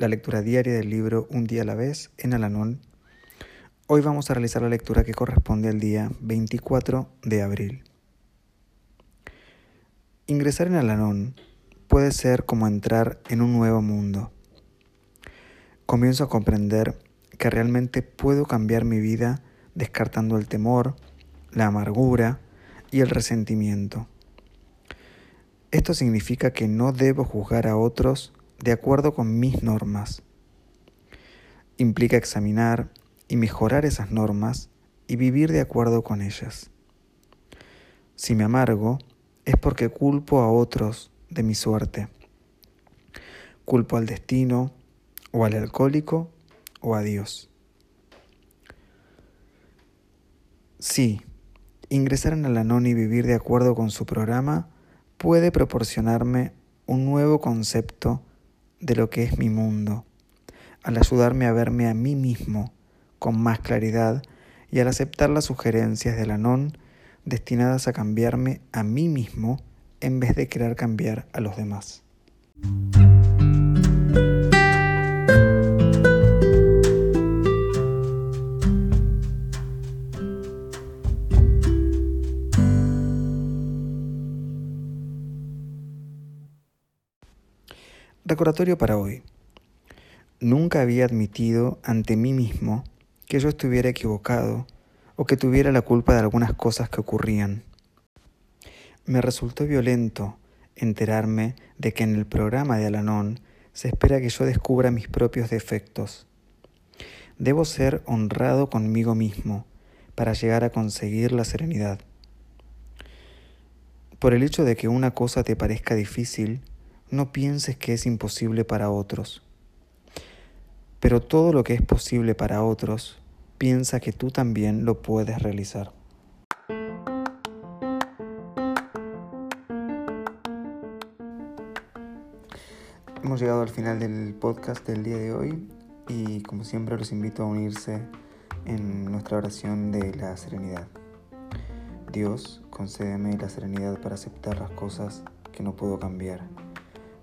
la lectura diaria del libro Un día a la vez en Alanón Hoy vamos a realizar la lectura que corresponde al día 24 de abril. Ingresar en Alanón puede ser como entrar en un nuevo mundo. Comienzo a comprender que realmente puedo cambiar mi vida descartando el temor, la amargura y el resentimiento. Esto significa que no debo juzgar a otros de acuerdo con mis normas. Implica examinar y mejorar esas normas y vivir de acuerdo con ellas. Si me amargo, es porque culpo a otros de mi suerte. Culpo al destino, o al alcohólico, o a Dios. Sí, ingresar en Alanón y vivir de acuerdo con su programa puede proporcionarme un nuevo concepto de lo que es mi mundo, al ayudarme a verme a mí mismo con más claridad y al aceptar las sugerencias de Anon destinadas a cambiarme a mí mismo en vez de querer cambiar a los demás. Recordatorio para hoy. Nunca había admitido ante mí mismo que yo estuviera equivocado o que tuviera la culpa de algunas cosas que ocurrían. Me resultó violento enterarme de que en el programa de Alanón se espera que yo descubra mis propios defectos. Debo ser honrado conmigo mismo para llegar a conseguir la serenidad. Por el hecho de que una cosa te parezca difícil, no pienses que es imposible para otros. Pero todo lo que es posible para otros piensa que tú también lo puedes realizar. Hemos llegado al final del podcast del día de hoy y como siempre los invito a unirse en nuestra oración de la serenidad. Dios, concédeme la serenidad para aceptar las cosas que no puedo cambiar,